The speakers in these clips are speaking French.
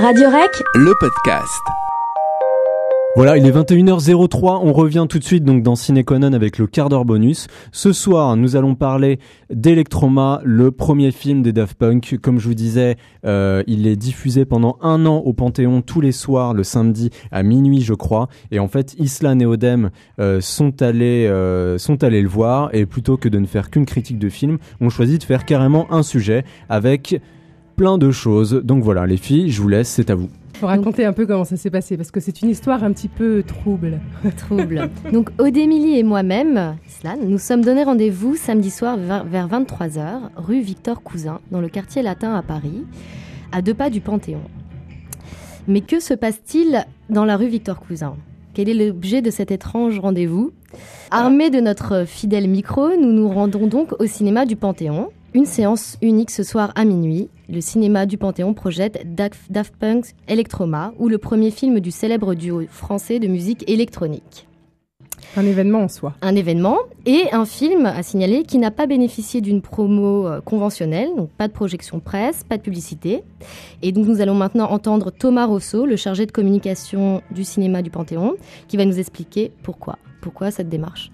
Radio Rec, le podcast. Voilà, il est 21h03, on revient tout de suite donc dans Cineconon avec le quart d'heure bonus. Ce soir, nous allons parler d'Electroma, le premier film des Daft Punk. Comme je vous disais, euh, il est diffusé pendant un an au Panthéon tous les soirs, le samedi à minuit je crois. Et en fait, Islan et Odem euh, sont, allés, euh, sont allés le voir et plutôt que de ne faire qu'une critique de film, ont choisi de faire carrément un sujet avec plein de choses. Donc voilà, les filles, je vous laisse, c'est à vous. Faut raconter un peu comment ça s'est passé parce que c'est une histoire un petit peu trouble. Trouble. Donc Odémilie et moi-même, Islan, nous sommes donnés rendez-vous samedi soir vers 23h, rue Victor Cousin, dans le quartier latin à Paris, à deux pas du Panthéon. Mais que se passe-t-il dans la rue Victor Cousin? Quel est l'objet de cet étrange rendez-vous? Armés de notre fidèle micro, nous nous rendons donc au cinéma du Panthéon. Une séance unique ce soir à minuit. Le cinéma du Panthéon projette Daft Punk Electroma, ou le premier film du célèbre duo français de musique électronique. Un événement en soi. Un événement et un film à signaler qui n'a pas bénéficié d'une promo euh, conventionnelle, donc pas de projection presse, pas de publicité. Et donc nous allons maintenant entendre Thomas Rousseau, le chargé de communication du cinéma du Panthéon, qui va nous expliquer pourquoi. Pourquoi cette démarche?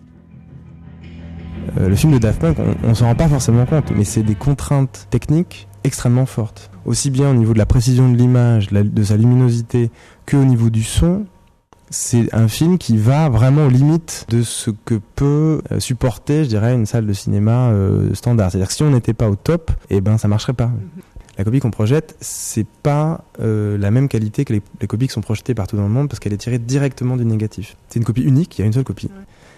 Euh, le film de Daft Punk, on, on s'en rend pas forcément compte, mais c'est des contraintes techniques extrêmement fortes. Aussi bien au niveau de la précision de l'image, de sa luminosité, que au niveau du son. C'est un film qui va vraiment aux limites de ce que peut euh, supporter, je dirais, une salle de cinéma euh, standard. C'est-à-dire que si on n'était pas au top, eh ben ça marcherait pas. La copie qu'on projette, c'est pas la même qualité que les, les, copies qui sont projetées partout dans le monde parce qu'elle est tirée directement du négatif. C'est une copie unique, il y a une seule copie.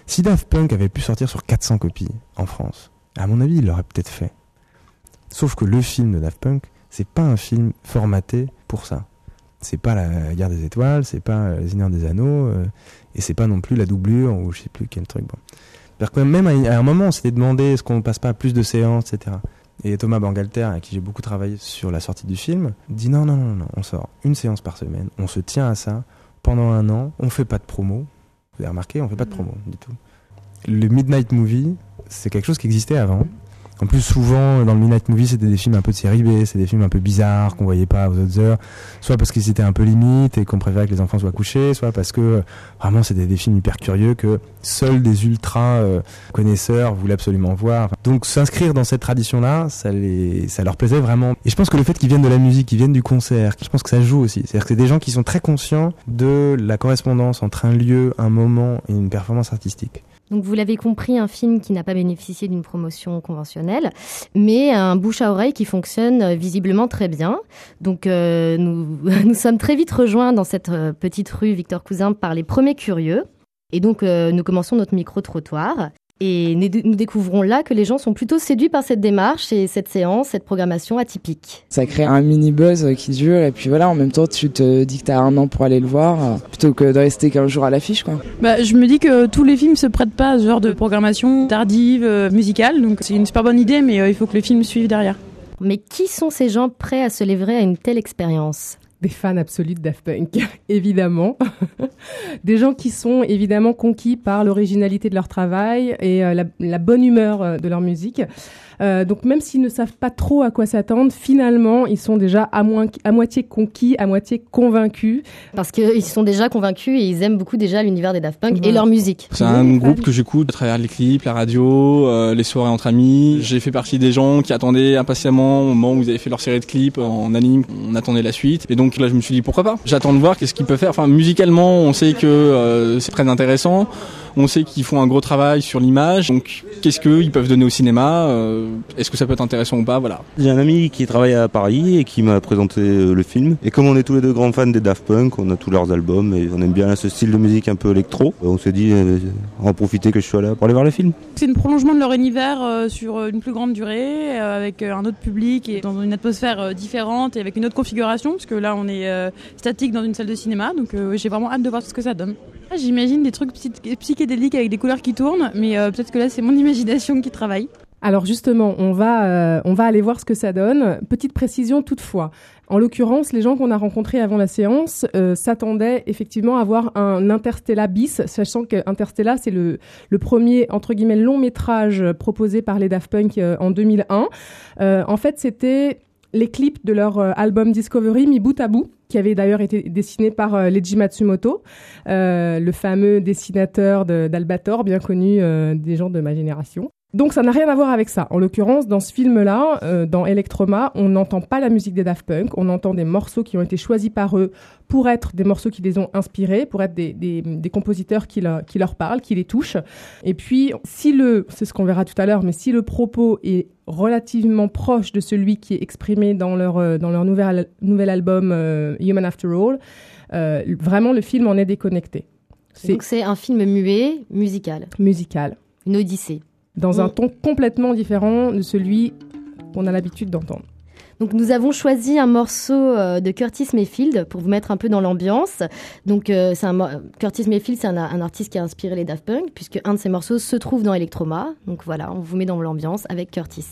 Si Daft Punk avait pu sortir sur 400 copies en France, à mon avis, il l'aurait peut-être fait. Sauf que le film de Daft Punk, c'est pas un film formaté pour ça. C'est pas la guerre des étoiles, c'est pas les Seigneurs des Anneaux, euh, et c'est pas non plus la doublure ou je sais plus quel truc. Bon. même à un moment, on s'était demandé est-ce qu'on passe pas à plus de séances, etc. Et Thomas Bangalter, avec qui j'ai beaucoup travaillé sur la sortie du film, dit non, non, non, non, on sort une séance par semaine, on se tient à ça pendant un an, on fait pas de promo, vous avez remarqué, on fait pas de promo du tout. Le Midnight Movie, c'est quelque chose qui existait avant. En plus, souvent, dans le Midnight Movie, c'était des films un peu de série B, c'est des films un peu bizarres qu'on voyait pas aux autres heures, soit parce qu'ils étaient un peu limites et qu'on préférait que les enfants soient couchés, soit parce que vraiment c'était des films hyper curieux que seuls des ultra euh, connaisseurs voulaient absolument voir. Donc s'inscrire dans cette tradition-là, ça, les, ça leur plaisait vraiment. Et je pense que le fait qu'ils viennent de la musique, qu'ils viennent du concert, je pense que ça joue aussi. C'est-à-dire que c'est des gens qui sont très conscients de la correspondance entre un lieu, un moment et une performance artistique. Donc vous l'avez compris, un film qui n'a pas bénéficié d'une promotion conventionnelle, mais un bouche à oreille qui fonctionne euh, visiblement très bien. Donc euh, nous, nous sommes très vite rejoints dans cette euh, petite rue Victor Cousin par les premiers curieux. Et donc nous commençons notre micro-trottoir. Et nous découvrons là que les gens sont plutôt séduits par cette démarche et cette séance, cette programmation atypique. Ça crée un mini buzz qui dure et puis voilà, en même temps tu te dis que tu as un an pour aller le voir plutôt que de rester qu'un jour à l'affiche quoi. Bah, je me dis que tous les films se prêtent pas à ce genre de programmation tardive, euh, musicale, donc c'est une super bonne idée mais euh, il faut que le film suive derrière. Mais qui sont ces gens prêts à se livrer à une telle expérience? Des fans absolus de Daft Punk, évidemment. des gens qui sont évidemment conquis par l'originalité de leur travail et euh, la, la, bonne humeur euh, de leur musique. Euh, donc même s'ils ne savent pas trop à quoi s'attendre, finalement, ils sont déjà à, moins, à moitié conquis, à moitié convaincus. Parce qu'ils sont déjà convaincus et ils aiment beaucoup déjà l'univers des Daft Punk et leur musique. C'est un groupe que j'écoute à travers les clips, la radio, euh, les soirées entre amis. J'ai fait partie des gens qui attendaient impatiemment au moment où vous avez fait leur série de clips en anime, on attendait la suite. Et donc là, je me suis dit pourquoi pas? J'attends de voir qu'est-ce qu'ils peuvent faire. Enfin, musicalement, on sait que euh, c'est très intéressant. On sait qu'ils font un gros travail sur l'image. Donc, qu'est-ce qu'ils peuvent donner au cinéma euh, Est-ce que ça peut être intéressant ou pas Voilà. J'ai un ami qui travaille à Paris et qui m'a présenté euh, le film. Et comme on est tous les deux grands fans des Daft Punk, on a tous leurs albums et on aime bien ce style de musique un peu électro. On s'est dit, euh, en profiter que je sois là pour aller voir le film. C'est un prolongement de leur univers euh, sur une plus grande durée, euh, avec un autre public et dans une atmosphère différente et avec une autre configuration, parce que là on est statique dans une salle de cinéma. Donc j'ai vraiment hâte de voir ce que ça donne. J'imagine des trucs psychédéliques avec des couleurs qui tournent, mais euh, peut-être que là c'est mon imagination qui travaille. Alors justement, on va, euh, on va aller voir ce que ça donne. Petite précision toutefois. En l'occurrence, les gens qu'on a rencontrés avant la séance euh, s'attendaient effectivement à voir un Interstellar bis, sachant que Interstellar, c'est le, le premier, entre guillemets, long métrage proposé par les Daft Punk en 2001. Euh, en fait, c'était les clips de leur album Discovery mis bout à bout. Qui avait d'ailleurs été dessiné par euh, Leiji Matsumoto, euh, le fameux dessinateur d'Albator, bien connu euh, des gens de ma génération. Donc ça n'a rien à voir avec ça. En l'occurrence, dans ce film-là, euh, dans Electroma, on n'entend pas la musique des Daft Punk, on entend des morceaux qui ont été choisis par eux pour être des morceaux qui les ont inspirés, pour être des, des, des compositeurs qui, leur, qui leur parlent, qui les touchent. Et puis, si le, c'est ce qu'on verra tout à l'heure, mais si le propos est relativement proche de celui qui est exprimé dans leur, euh, dans leur nouvel, nouvel album euh, Human After All, euh, vraiment le film en est déconnecté. Donc c'est un film muet, musical. Musical. Une odyssée. Dans un ton complètement différent de celui qu'on a l'habitude d'entendre. Donc nous avons choisi un morceau euh, de Curtis Mayfield pour vous mettre un peu dans l'ambiance. Donc euh, c'est un Curtis Mayfield, c'est un, un, artiste qui a inspiré les Daft Punk puisque un de ses morceaux se trouve dans Electroma. Donc voilà, on vous met dans l'ambiance avec Curtis.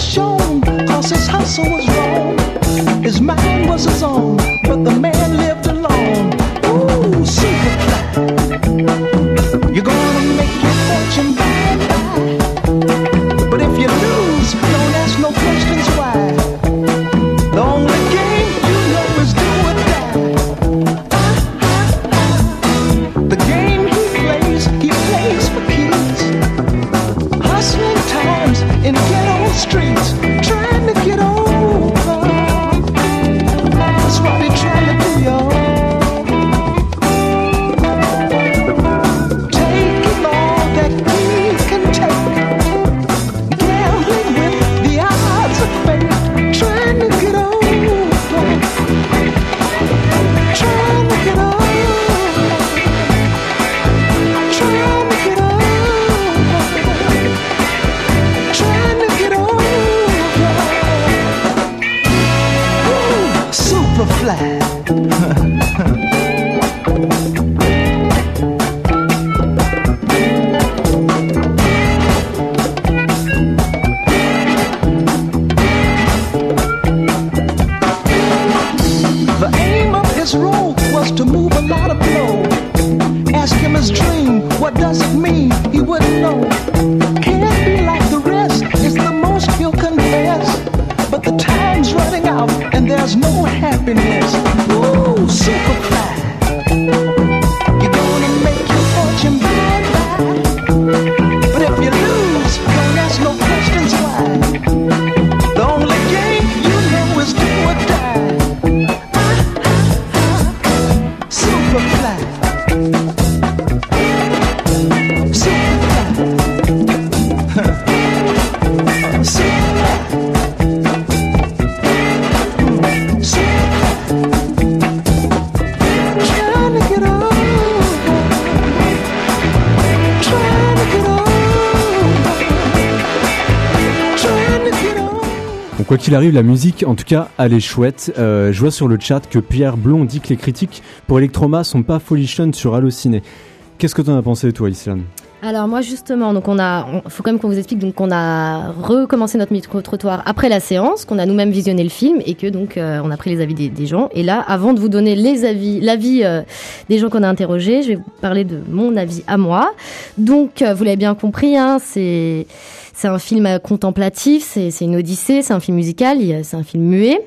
shown, cause his hustle was wrong. His mind was his own, but the man lived. Qu'il arrive, la musique, en tout cas, elle est chouette. Euh, je vois sur le chat que Pierre Blond dit que les critiques pour Electroma sont pas folichonnes sur Allociné. Qu'est-ce que tu en as pensé, toi, Islan alors moi justement, donc on a, faut quand même qu'on vous explique donc on a recommencé notre micro trottoir après la séance, qu'on a nous-mêmes visionné le film et que donc euh, on a pris les avis des, gens. Et là, avant de vous donner les avis, l'avis euh, des gens qu'on a interrogés, je vais vous parler de mon avis à moi. Donc vous l'avez bien compris, hein, c'est c'est un film contemplatif, c'est une odyssée, c'est un film musical, c'est un film muet.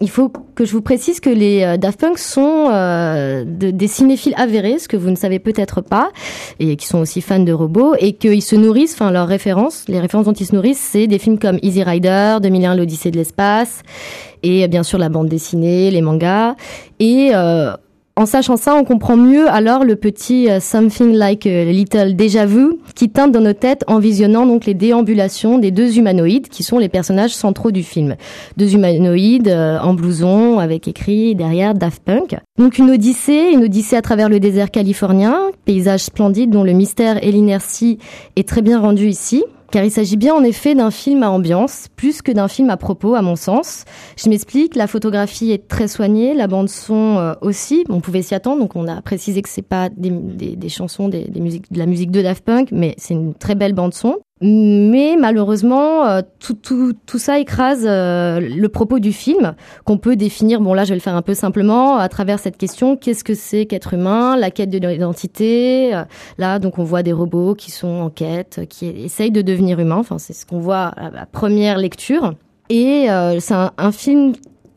il faut que je vous précise que les euh, Daft Punk sont euh, de- des cinéphiles avérés, ce que vous ne savez peut-être pas, et qui sont aussi fans de robots, et qu'ils se nourrissent, enfin leurs références, les références dont ils se nourrissent, c'est des films comme Easy Rider, 2001, l'Odyssée de l'espace, et euh, bien sûr la bande dessinée, les mangas, et en sachant ça, on comprend mieux alors le petit euh, something like a little déjà vu qui teinte dans nos têtes en visionnant donc les déambulations des deux humanoïdes qui sont les personnages centraux du film. Deux humanoïdes euh, en blouson avec écrit derrière Daft Punk. Donc une odyssée, une odyssée à travers le désert californien, paysage splendide dont le mystère et l'inertie est très bien rendu ici. Car il s'agit bien en effet d'un film à ambiance, plus que d'un film à propos, à mon sens. Je m'explique, la photographie est très soignée, la bande son euh, aussi. On pouvait s'y attendre, donc on a précisé que c'est pas des, des- des chansons, des, des musiques, de la musique de Daft Punk, mais c'est une très belle bande son. Mais malheureusement, euh, tout, tout, tout ça écrase euh, le propos du film, qu'on peut définir, bon là je vais le faire un peu simplement, à travers cette question, qu'est-ce que c'est qu'être humain, la quête de l'identité. euh, Là, donc on voit des robots qui sont en quête, qui essayent de devenir humains, enfin c'est ce qu'on voit à la première lecture. Et euh, c'est un, un film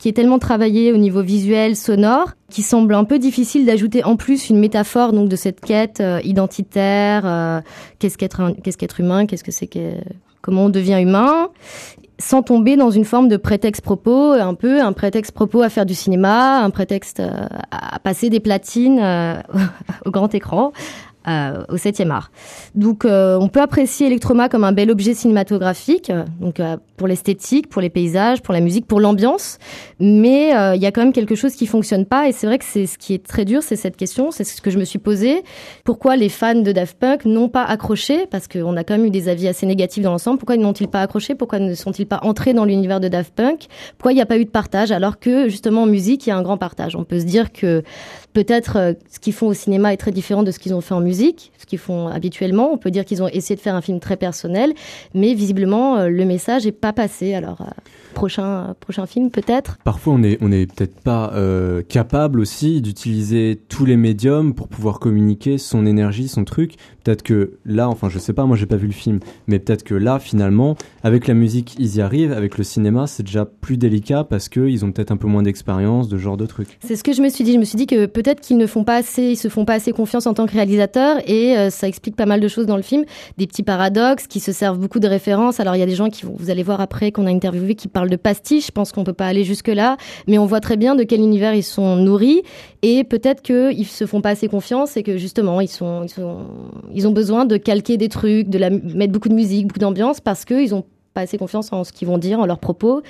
qui est tellement travaillé au niveau visuel, sonore, qui semble un peu difficile d'ajouter en plus une métaphore donc de cette quête euh, identitaire. euh, qu'est-ce qu'être qu'est-ce qu'être humain Qu'est-ce que c'est que comment on devient humain sans tomber dans une forme de prétexte propos, un peu un prétexte propos à faire du cinéma, un prétexte euh, à passer des platines euh, au grand écran, euh, au 7e art. Donc euh, on peut apprécier Electroma comme un bel objet cinématographique, euh, donc euh, pour l'esthétique, pour les paysages, pour la musique, pour l'ambiance, mais euh, il y a quand même quelque chose qui fonctionne pas. Et c'est vrai que c'est ce qui est très dur, c'est cette question, c'est ce que je me suis posé. Pourquoi les fans de Daft Punk n'ont pas accroché? Parce qu'on a quand même eu des avis assez négatifs dans l'ensemble. Pourquoi n'ont-ils pas accroché? Pourquoi ne sont-ils pas entrés dans l'univers de Daft Punk? Pourquoi il n'y a pas eu de partage? Alors que justement en musique il y a un grand partage. On peut se dire que peut-être euh, ce qu'ils font au cinéma est très différent de ce qu'ils ont fait en musique, ce qu'ils font habituellement. On peut dire qu'ils ont essayé de faire un film très personnel, mais visiblement euh, le message est passé. Alors euh, prochain prochain film peut-être. Parfois, on est, on est peut-être pas euh, capable aussi d'utiliser tous les médiums pour pouvoir communiquer son énergie, son truc. Peut-être que là, enfin, je sais pas, moi j'ai pas vu le film, mais peut-être que là, finalement, avec la musique, ils y arrivent. Avec le cinéma, c'est déjà plus délicat parce que ils ont peut-être un peu moins d'expérience de ce genre de truc. C'est ce que je me suis dit. Je me suis dit que peut-être qu'ils ne font pas assez, ils se font pas assez confiance en tant que réalisateurs et euh, ça explique pas mal de choses dans le film, des petits paradoxes qui se servent beaucoup de références. Alors il y a des gens qui vont, vous allez voir après qu'on a interviewé qui parlent de pastiche. Je pense qu'on peut pas aller jusque là, mais on voit très bien de quel univers ils sont nourris et peut-être qu'ils se font pas assez confiance et que justement ils sont, ils ont besoin de calquer des trucs, de mettre beaucoup de musique, beaucoup d'ambiance parce qu'ils ont pas assez confiance en ce qu'ils vont dire, en leurs propos.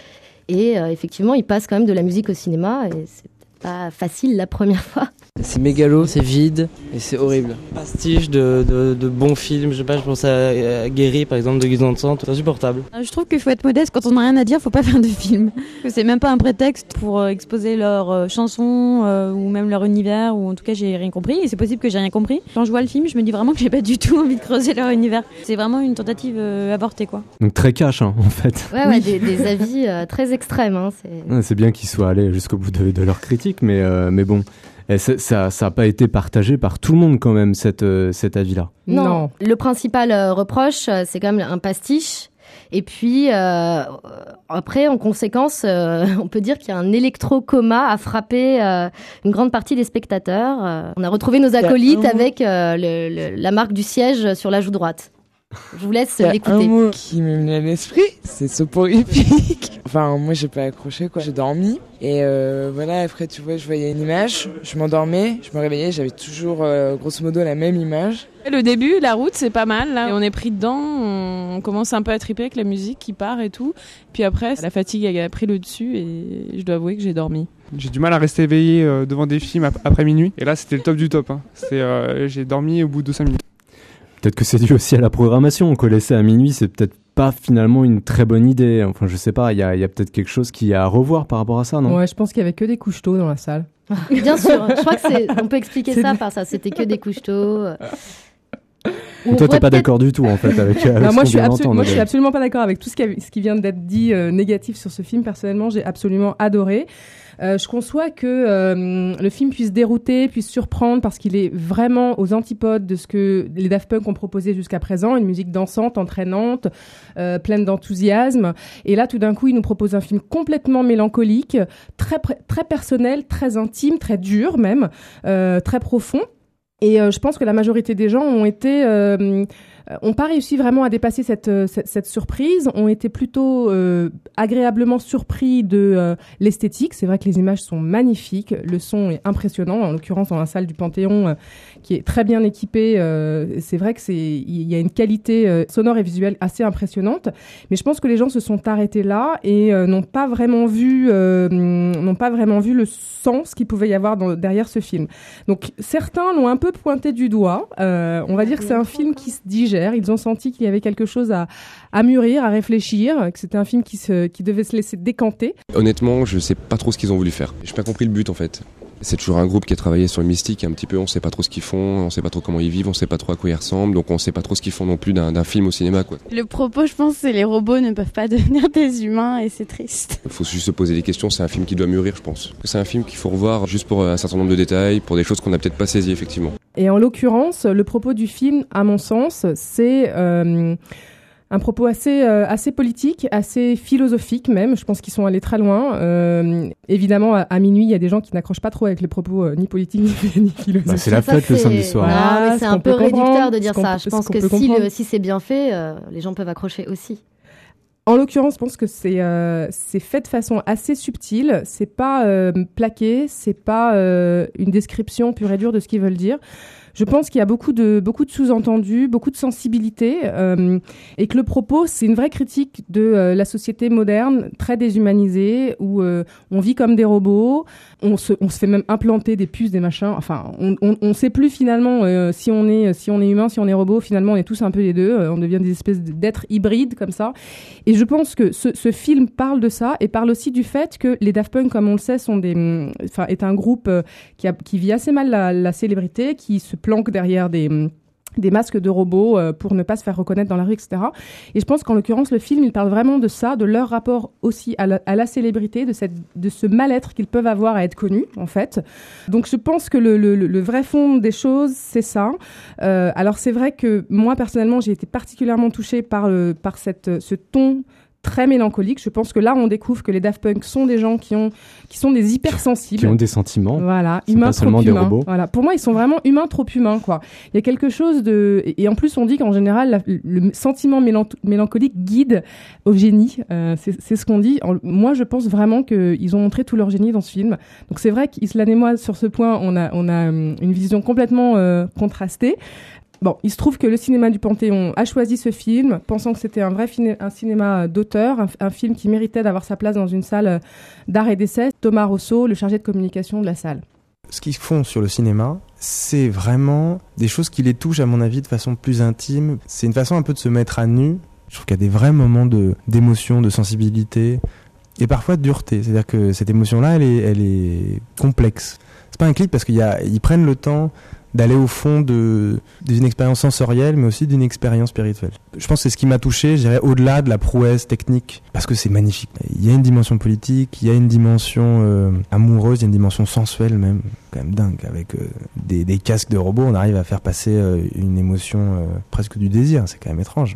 Et euh, effectivement, ils passent quand même de la musique au cinéma et c'est pas facile la première fois. C'est mégalo, c'est vide et c'est horrible. Pastiche de, de, de bons films, je sais pas, je pense à, à Guéry par exemple de Guy Centre, c'est insupportable. Euh, Je trouve qu'il faut être modeste quand on n'a rien à dire, faut pas faire de film. C'est même pas un prétexte pour euh, exposer leurs euh, chansons euh, ou même leur univers ou en tout cas j'ai rien compris et c'est possible que j'ai rien compris. Quand je vois le film, je me dis vraiment que j'ai pas du tout envie de creuser leur univers. C'est vraiment une tentative euh, avortée quoi. Donc très cash, hein, en fait. Ouais, ouais, des, des avis euh, très extrêmes. Hein, c'est- Ouais, bien qu'ils soient allés jusqu'au bout de, de leur critique, mais, euh, mais bon, Et ça n'a pas été partagé par tout le monde quand même, cette, euh, cet avis-là. Non. Le principal euh, reproche, euh, c'est quand même un pastiche. Et puis, euh, après, en conséquence, euh, on peut dire qu'il y a un électrocoma à frapper euh, une grande partie des spectateurs. Euh, on a retrouvé nos acolytes avec euh, le- le- la marque du siège sur la joue droite. Je vous laisse Il y a un l'écouter. mot qui me vient à l'esprit, c'est soporifique. Enfin, moi, j'ai pas accroché, quoi. J'ai dormi. Et euh, voilà, après, tu vois, je voyais une image, je m'endormais, je me réveillais, j'avais toujours, euh, grosso modo, la même image. Le début, la route, c'est pas mal. Là. Et on est pris dedans, on commence un peu à triper avec la musique qui part et tout. Puis après, la fatigue a pris le dessus et je dois avouer que j'ai dormi. J'ai du mal à rester éveillé euh, devant des films ap- après minuit. Et là, c'était le top du top. hein. Euh, j'ai dormi au bout de 5 minutes. Peut-être que c'est dû aussi à la programmation. Qu'on laissait à minuit, c'est peut-être pas finalement une très bonne idée. Enfin, je sais pas, il y a, il y a peut-être quelque chose qui est à revoir par rapport à ça, non? Ouais, je pense qu'il y avait que des couches tôt dans la salle. Bien sûr, je crois que c'est, on peut expliquer C'est ça par ça. C'était que des couches tôt. Ou Toi, t'es pas d'accord du tout, en fait, avec, avec ce moi, je suis vient absolu- d'entendre, moi, je suis Adèle. absolument pas d'accord avec tout ce qui, a- ce qui vient d'être dit euh, négatif sur ce film. Personnellement, j'ai absolument adoré. Euh, je conçois que euh, le film puisse dérouter, puisse surprendre parce qu'il est vraiment aux antipodes de ce que les Daft Punk ont proposé jusqu'à présent, une musique dansante, entraînante, euh, pleine d'enthousiasme. Et là, tout d'un coup, ils nous proposent un film complètement mélancolique, très très personnel, très intime, très dur même, très profond. Et je pense que la majorité des gens ont été euh, ont pas réussi vraiment à dépasser cette, euh, cette, cette surprise, ont été plutôt euh, agréablement surpris de l'esthétique. C'est vrai que les images sont magnifiques, le son est impressionnant, en l'occurrence dans la salle du Panthéon qui est très bien équipée. c'est vrai que c'est il y a une qualité sonore et visuelle assez impressionnante, mais je pense que les gens se sont arrêtés là et n'ont pas vraiment vu n'ont pas vraiment vu le sens qu'il pouvait y avoir derrière ce film. Donc certains l'ont un peu pointé du doigt. on va dire que c'est un film qui se digère ils ont senti qu'il y avait quelque chose à, à mûrir, à réfléchir, que c'était un film qui, se, qui devait se laisser décanter. Honnêtement, je sais pas trop ce qu'ils ont voulu faire. J'ai pas compris le but en fait. C'est toujours un groupe qui a travaillé sur le mystique un petit peu, on sait pas trop ce qu'ils font, on sait pas trop comment ils vivent, on sait pas trop à quoi ils ressemblent, donc on sait pas trop ce qu'ils font non plus d'un film au cinéma quoi. Le propos je pense c'est les robots ne peuvent pas devenir des humains et c'est triste. Il faut juste se poser des questions, c'est un film qui doit mûrir je pense. C'est un film qu'il faut revoir juste pour un certain nombre de détails, pour des choses qu'on n'a peut-être pas saisies effectivement. Et en l'occurrence, le propos du film, à mon sens, c'est euh, un propos assez, euh, assez politique, assez philosophique même. Je pense qu'ils sont allés très loin. Euh, évidemment, à, minuit, il y a des gens qui n'accrochent pas trop avec les propos ni politiques ni, philosophiques. Bah, c'est la fête le samedi soir. Ah, c'est un peu réducteur de dire ça. Je pense que si, si c'est bien fait, les gens peuvent accrocher aussi. En l'occurrence, je pense que c'est euh, fait de façon assez subtile. C'est pas euh, plaqué, c'est pas euh, une description pure et dure de ce qu'ils veulent dire. Je pense qu'il y a beaucoup de, beaucoup de sous-entendus, beaucoup de sensibilité, euh, et que le propos, c'est une vraie critique de euh, la société moderne, très déshumanisée, où euh, on vit comme des robots, on se, fait même implanter des puces, des machins. Enfin, on, on sait plus finalement si on est, si on est humain, si on est robot. Finalement, on est tous un peu les deux. on devient des espèces d'êtres hybrides comme ça. Et je pense que ce, film parle de ça et parle aussi du fait que les Daft Punk, comme on le sait, sont des, enfin, est un groupe qui, a, qui vit assez mal la célébrité, qui se planque derrière des des masques de robots euh, pour ne pas se faire reconnaître dans la rue, etc. Et je pense qu'en l'occurrence, le film, il parle vraiment de ça, de leur rapport aussi à la, célébrité, de, cette, de ce mal-être qu'ils peuvent avoir à être connus, en fait. Donc je pense que le, le, vrai fond des choses, c'est ça. Euh, alors c'est vrai que moi, personnellement, j'ai été particulièrement touchée par, par cette, ce ton très mélancolique. Je pense que là, on découvre que les Daft Punk sont des gens qui ont, qui sont des hypersensibles. Qui ont des sentiments. Voilà, humains trop humains. Voilà. Pour moi, ils sont vraiment humains trop humains, quoi. Il y a quelque chose de, et en plus, on dit qu'en général, le sentiment mélancolique guide au génie. Euh, c'est ce qu'on dit. moi, je pense vraiment qu'ils ont montré tout leur génie dans ce film. Donc c'est vrai qu'Islan et moi, sur ce point, on a, on a hum, une vision complètement euh, contrastée. Bon, il se trouve que le cinéma du Panthéon a choisi ce film, pensant que c'était un vrai cinéma d'auteur, un, film qui méritait d'avoir sa place dans une salle euh, d'art et d'essai. Thomas Rousseau, le chargé de communication de la salle. Ce qu'ils font sur le cinéma, c'est vraiment des choses qui les touchent, à mon avis, de façon plus intime. C'est une façon un peu de se mettre à nu. Je trouve qu'il y a des vrais moments d'émotion, de, sensibilité et parfois de dureté. C'est-à-dire que cette émotion-là, elle est, elle est complexe. C'est pas un clip parce qu'ils prennent le temps d'aller au fond de d'une expérience sensorielle, mais aussi d'une expérience spirituelle. Je pense que c'est ce qui m'a touché, je au-delà de la prouesse technique, parce que c'est magnifique. Il y a une dimension politique, il y a une dimension euh, amoureuse, il y a une dimension sensuelle même, quand même dingue. Avec euh, des, des, casques de robots, on arrive à faire passer euh, une émotion presque du désir. C'est quand même étrange.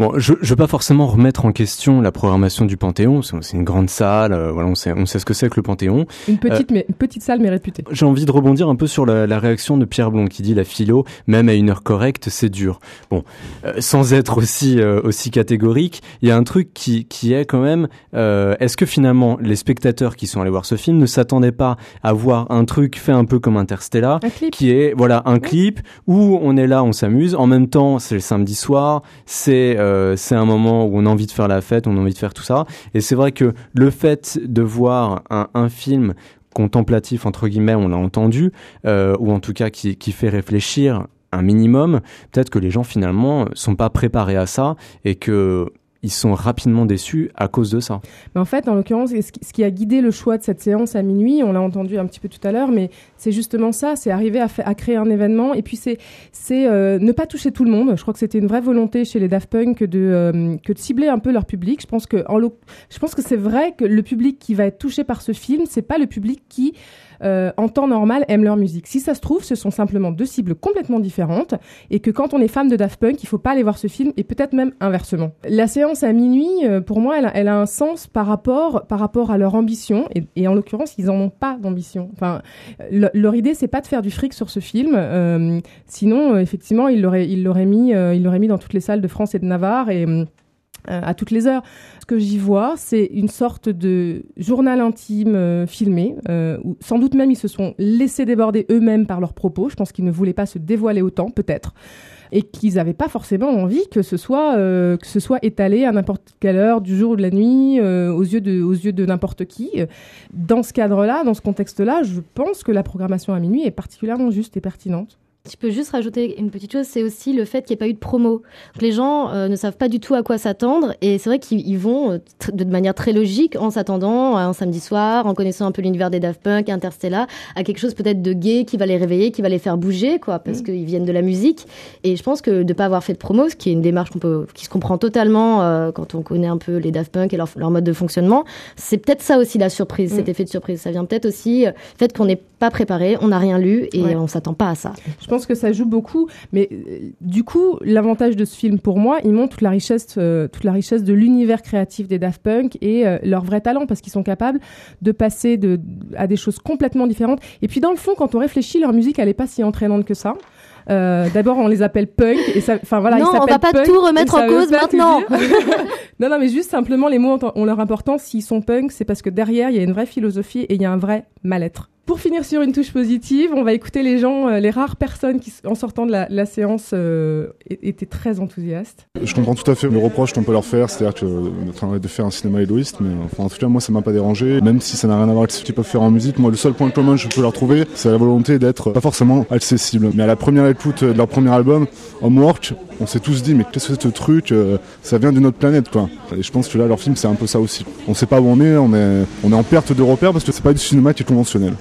Bon, je ne veux pas forcément remettre en question la programmation du Panthéon. C'est une grande salle. Euh, voilà, on sait, on sait ce que c'est que le Panthéon. Une petite, euh, mais, une petite salle mais réputée. J'ai envie de rebondir un peu sur la, la, réaction de Pierre Blond qui dit la philo, même à une heure correcte, c'est dur. Bon, euh, sans être aussi aussi catégorique, il y a un truc qui qui est quand même. Est-ce que finalement les spectateurs qui sont allés voir ce film ne s'attendaient pas à voir un truc fait un peu comme Interstellar, qui est voilà un clip où on est là, on s'amuse. En même temps, c'est le samedi soir, c'est euh, c'est un moment où on a envie de faire la fête, on a envie de faire tout ça. Et c'est vrai que le fait de voir un, film contemplatif entre guillemets, on l'a entendu, euh, ou en tout cas qui, qui fait réfléchir un minimum, peut-être que les gens finalement sont pas préparés à ça et que ils sont rapidement déçus à cause de ça. Mais en fait, en l'occurrence, ce qui a guidé le choix de cette séance à minuit, on l'a entendu un petit peu tout à l'heure, mais c'est justement ça, c'est arriver à, créer un événement, et puis c'est euh, ne pas toucher tout le monde. Je crois que c'était une vraie volonté chez les Daft Punk de euh, que de cibler un peu leur public. Je pense que je pense que c'est vrai que le public qui va être touché par ce film, c'est pas le public qui euh, en temps normal, aiment leur musique. Si ça se trouve, ce sont simplement deux cibles complètement différentes et que quand on est fan de Daft Punk, il faut pas aller voir ce film et peut-être même inversement. La séance à minuit, euh, pour moi, elle a, un sens par rapport, par rapport à leur ambition. Et, en l'occurrence, ils en ont pas d'ambition. Enfin, le- leur idée, c'est pas de faire du fric sur ce film. euh, sinon, effectivement, ils l'auraient, mis, mis dans toutes les salles de France et de Navarre et euh, à toutes les heures. Ce que j'y vois, c'est une sorte de journal intime euh, filmé, euh, où sans doute même ils se sont laissés déborder eux-mêmes par leurs propos. Je pense qu'ils ne voulaient pas se dévoiler autant, peut-être et qu'ils n'avaient pas forcément envie que ce soit euh, étalé à n'importe quelle heure du jour ou de la nuit euh, aux yeux de n'importe qui. Dans ce cadre-là, dans ce contexte-là, je pense que la programmation à minuit est particulièrement juste et pertinente. Je peux juste rajouter une petite chose, c'est aussi le fait qu'il n'y ait pas eu de promo. Donc, les gens euh, ne savent pas du tout à quoi s'attendre et c'est vrai qu'ils ils vont euh, de manière très logique en s'attendant à un samedi soir, en connaissant un peu l'univers des Daft Punk, Interstellar, à quelque chose peut-être de gay qui va les réveiller, qui va les faire bouger, quoi, parce qu'ils viennent de la musique. Et je pense que de ne pas avoir fait de promo, ce qui est une démarche qu'on peut, qui se comprend totalement euh, quand on connaît un peu les Daft Punk et leur, leur mode de fonctionnement, c'est peut-être ça aussi la surprise, cet effet de surprise. Ça vient peut-être aussi du fait qu'on n'est pas préparé, on n'a rien lu et Ouais. on s'attend pas à ça. Je pense que ça joue beaucoup, mais euh, du coup, l'avantage de ce film pour moi, il montre toute la richesse, euh, toute la richesse de l'univers créatif des Daft Punk et euh, leur vrai talent, parce qu'ils sont capables de passer de, à des choses complètement différentes. Et puis dans le fond, quand on réfléchit, leur musique, elle est pas si entraînante que ça. Euh, D'abord, on les appelle punk et ça, enfin voilà, Non, ils on va pas punk, tout remettre en cause maintenant. non, non, mais juste simplement, les mots ont, ont leur importance. S'ils sont punk, c'est parce que derrière, il y a une vraie philosophie et il y a un vrai mal-être. Pour finir sur une touche positive, on va écouter les gens, euh, les rares personnes qui, en sortant de la, séance, euh, étaient très enthousiastes. Je comprends tout à fait le reproche qu'on peut leur faire, c'est-à-dire que euh, enfin, de faire un cinéma égoïste, mais enfin, en tout cas moi ça m'a pas dérangé, même si ça n'a rien à voir avec ce qu'ils peuvent faire en musique. Moi le seul point commun que je peux leur trouver, c'est la volonté d'être euh, pas forcément accessible. Mais à la première écoute de leur premier album, Homework, on s'est tous dit mais qu'est-ce que c'est ce truc euh, Ça vient d'une autre planète quoi. Et je pense que là leur film c'est un peu ça aussi. On sait pas où on est, on est, est en perte de repères parce que c'est pas du cinéma qui est conventionnel.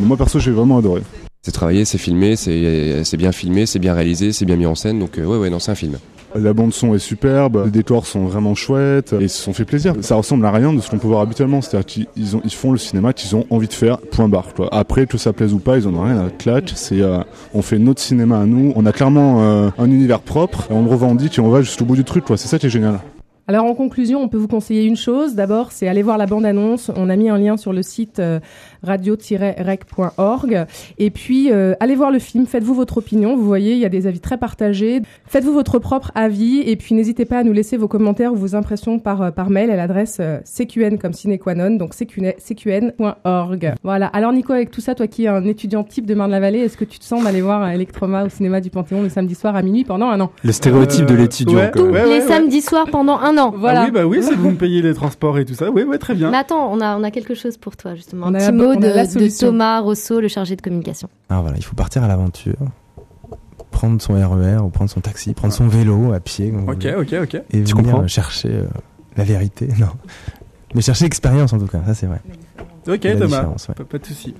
Mais moi perso j'ai vraiment adoré. C'est travaillé, c'est filmé, c'est bien filmé, c'est bien réalisé, c'est bien mis en scène. Donc euh, ouais, ouais, non, c'est un film. La bande son est superbe, les décors sont vraiment chouettes et ils se sont fait plaisir. Ça ressemble à rien de ce qu'on peut voir habituellement, c'est-à-dire qu'ils ils ont- ils font le cinéma qu'ils ont envie de faire, point barre. Quoi. Après que ça plaise ou pas, ils en ont rien à claque. C'est, euh, on fait notre cinéma à nous, on a clairement euh, un univers propre, et on le revendique et on va jusqu'au bout du truc. Quoi. C'est ça qui est génial. Alors en conclusion, on peut vous conseiller une chose. D'abord, c'est aller voir la bande-annonce. On a mis un lien sur le site euh, radio-rec.org. Et puis, euh, allez voir le film, faites-vous votre opinion. Vous voyez, il y a des avis très partagés. Faites-vous votre propre avis. Et puis, n'hésitez pas à nous laisser vos commentaires ou vos impressions par, euh, par mail à l'adresse euh, cqn comme sine qua non, donc cqn- cqn.org. Voilà. Alors Nico, avec tout ça, toi qui es un étudiant type de Marne-la-Vallée, est-ce que tu te sens d'aller voir Electroma au cinéma du Panthéon le samedi soir à minuit pendant un an? Le stéréotype de l'étudiant. ouais, quand même. ouais, les ouais. samedis soirs pendant un an. Voilà. Ah oui, bah oui, si vous me payez les transports et tout ça. Oui, ouais, très bien. Mais attends, on a, on a quelque chose pour toi, justement. On Un a petit mot on de. Thomas Rousseau, le chargé de communication. Alors voilà, il faut partir à l'aventure, prendre son RER ou prendre son taxi, prendre son vélo à pied. Ok, ok, ok. Et Tu venir comprends chercher euh, la vérité. Non. Mais chercher l'expérience en tout cas, ça c'est vrai. Ok, Thomas. ouais. Pas, pas de souci.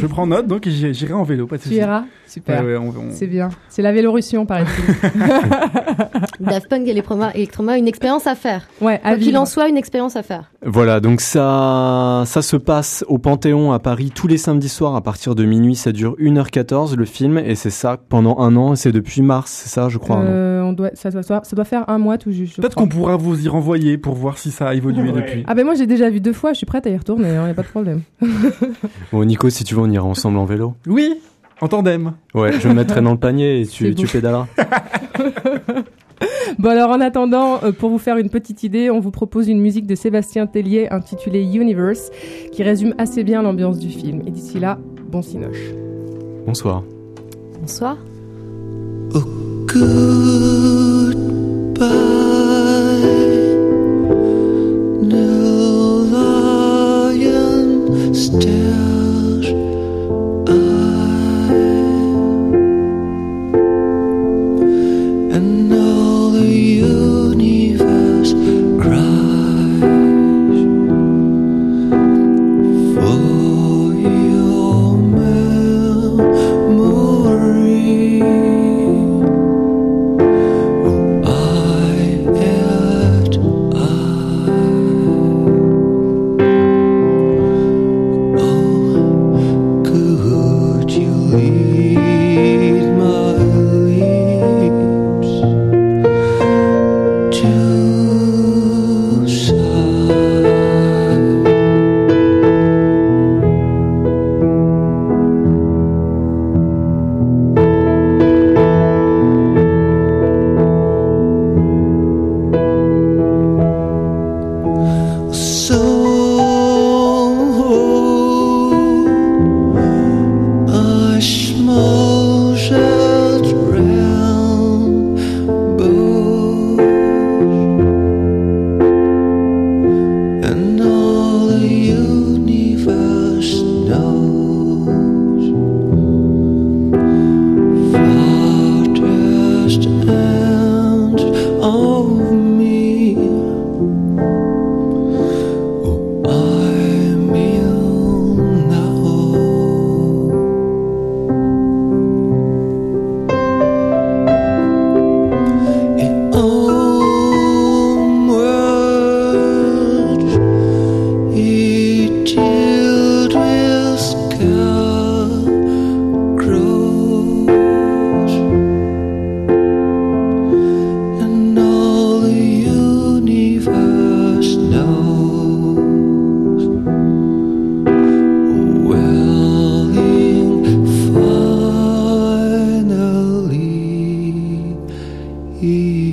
Je prends note, donc j'irai en vélo, pas de Tu souci. iras Super. Ouais, ouais, on- on- C'est bien. C'est la Vélorussion, paraît-il. Daft Punk et Electroma, une expérience à faire. Ouais, à Quoi qu'il en soit, une expérience à faire. Voilà, donc ça, ça se passe au Panthéon à Paris tous les samedis soirs à partir de minuit. Ça dure 1h14 le film et c'est ça pendant un an. et C'est depuis mars, c'est ça, je crois. Euh, on doit, ça, doit, ça doit faire un mois tout juste. Peut-être qu'on pourra vous y renvoyer pour voir si ça a évolué depuis. Ah ben moi j'ai déjà vu deux fois, je suis prête à y retourner, il n'y a pas de problème. Bon, Nico, si tu veux, on ira ensemble en vélo. Oui, en tandem. Ouais, je me mettrai dans le panier et tu, pédaleras. Bon alors en attendant, euh, pour vous faire une petite idée, on vous propose une musique de Sébastien Tellier intitulée Universe, qui résume assez bien l'ambiance du film. Et d'ici là, bon cinoche. Bonsoir. Bonsoir. New lion above. e